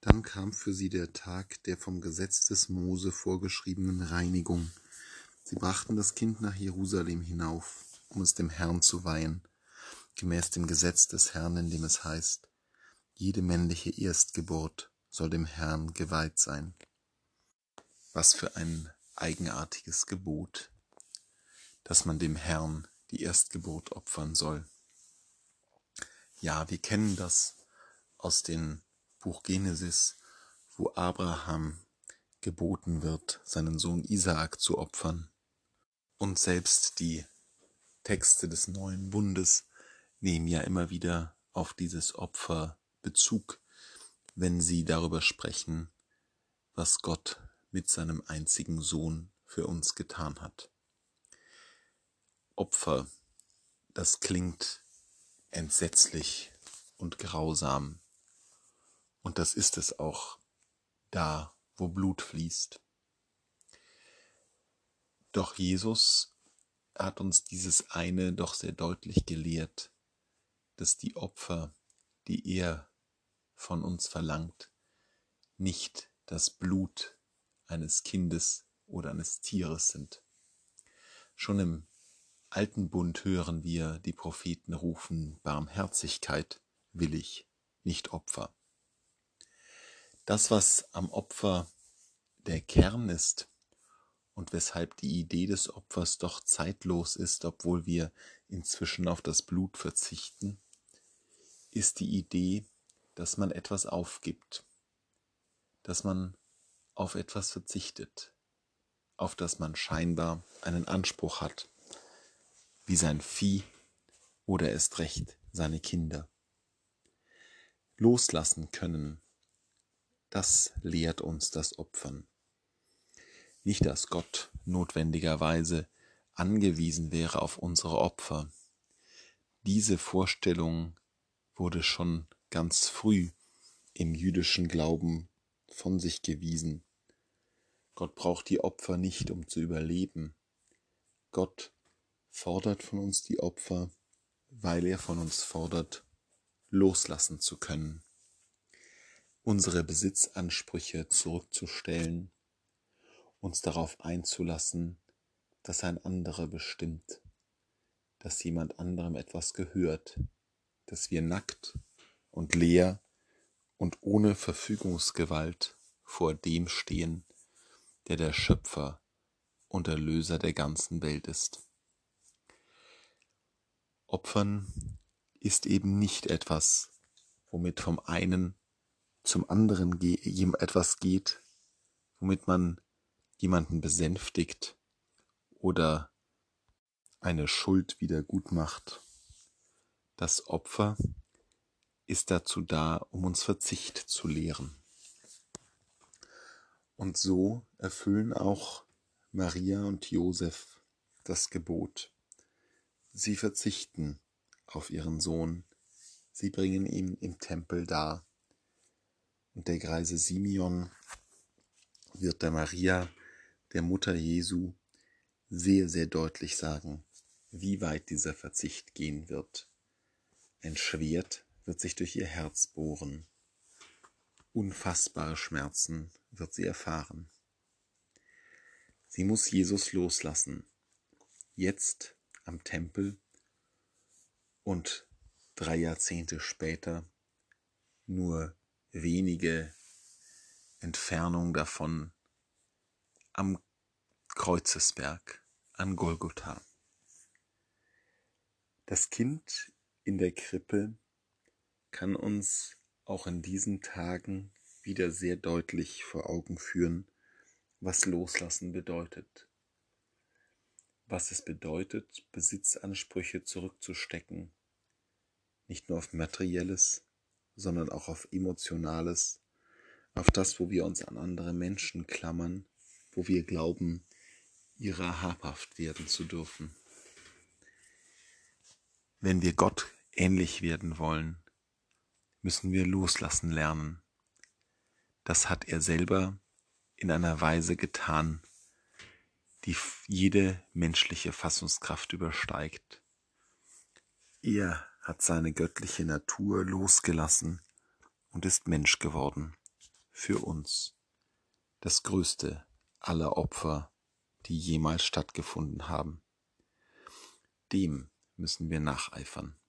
Dann kam für sie der Tag der vom Gesetz des Mose vorgeschriebenen Reinigung. Sie brachten das Kind nach Jerusalem hinauf, um es dem Herrn zu weihen, gemäß dem Gesetz des Herrn, in dem es heißt, jede männliche Erstgeburt soll dem Herrn geweiht sein. Was für ein eigenartiges Gebot, dass man dem Herrn die Erstgeburt opfern soll. Ja, wir kennen das aus dem Buch Genesis, wo Abraham geboten wird, seinen Sohn Isaak zu opfern. Und selbst die Texte des neuen Bundes nehmen ja immer wieder auf dieses Opfer Bezug, wenn sie darüber sprechen, was Gott mit seinem einzigen Sohn für uns getan hat. Opfer, das klingt entsetzlich und grausam. Und das ist es auch da, wo Blut fließt. Doch Jesus hat uns dieses eine doch sehr deutlich gelehrt, dass die Opfer, die er von uns verlangt, nicht das Blut eines Kindes oder eines Tieres sind. Schon im alten Bund hören wir die Propheten rufen, Barmherzigkeit will ich, nicht Opfer. Das, was am Opfer der Kern ist und weshalb die Idee des Opfers doch zeitlos ist, obwohl wir inzwischen auf das Blut verzichten, ist die Idee, dass man etwas aufgibt, dass man auf etwas verzichtet, auf das man scheinbar einen Anspruch hat, wie sein Vieh oder erst recht seine Kinder. Loslassen können, das lehrt uns das Opfern. Nicht, dass Gott notwendigerweise angewiesen wäre auf unsere Opfer. Diese Vorstellung wurde schon ganz früh im jüdischen Glauben von sich gewiesen. Gott braucht die Opfer nicht, um zu überleben. Gott fordert von uns die Opfer, weil er von uns fordert, loslassen zu können, unsere Besitzansprüche zurückzustellen, uns darauf einzulassen, dass ein anderer bestimmt, dass jemand anderem etwas gehört, dass wir nackt und leer und ohne Verfügungsgewalt vor dem stehen, der der Schöpfer und Erlöser der ganzen Welt ist. Opfern ist eben nicht etwas, womit vom einen zum anderen etwas geht, womit man jemanden besänftigt oder eine Schuld wieder gut macht. Das Opfer ist dazu da, um uns Verzicht zu lehren. Und so erfüllen auch Maria und Josef das Gebot. Sie verzichten auf ihren Sohn, sie bringen ihn im Tempel dar. Und der greise Simeon wird der Maria, der Mutter Jesu, sehr, sehr deutlich sagen, wie weit dieser Verzicht gehen wird. Ein Schwert wird sich durch ihr Herz bohren. Unfassbare Schmerzen wird sie erfahren. Sie muss Jesus loslassen. Jetzt am Tempel und drei Jahrzehnte später nur wenige Entfernung davon am Kreuzesberg an Golgotha. Das Kind in der Krippe kann uns auch in diesen Tagen wieder sehr deutlich vor Augen führen, was Loslassen bedeutet. Was es bedeutet, Besitzansprüche zurückzustecken, nicht nur auf materielles, sondern auch auf emotionales, auf das, wo wir uns an andere Menschen klammern, wo wir glauben, ihrer habhaft werden zu dürfen. Wenn wir Gott ähnlich werden wollen, müssen wir loslassen lernen. Das hat er selber in einer Weise getan, die jede menschliche Fassungskraft übersteigt. Er hat seine göttliche Natur losgelassen und ist Mensch geworden. für uns das größte aller Opfer, die jemals stattgefunden haben. Dem müssen wir nacheifern.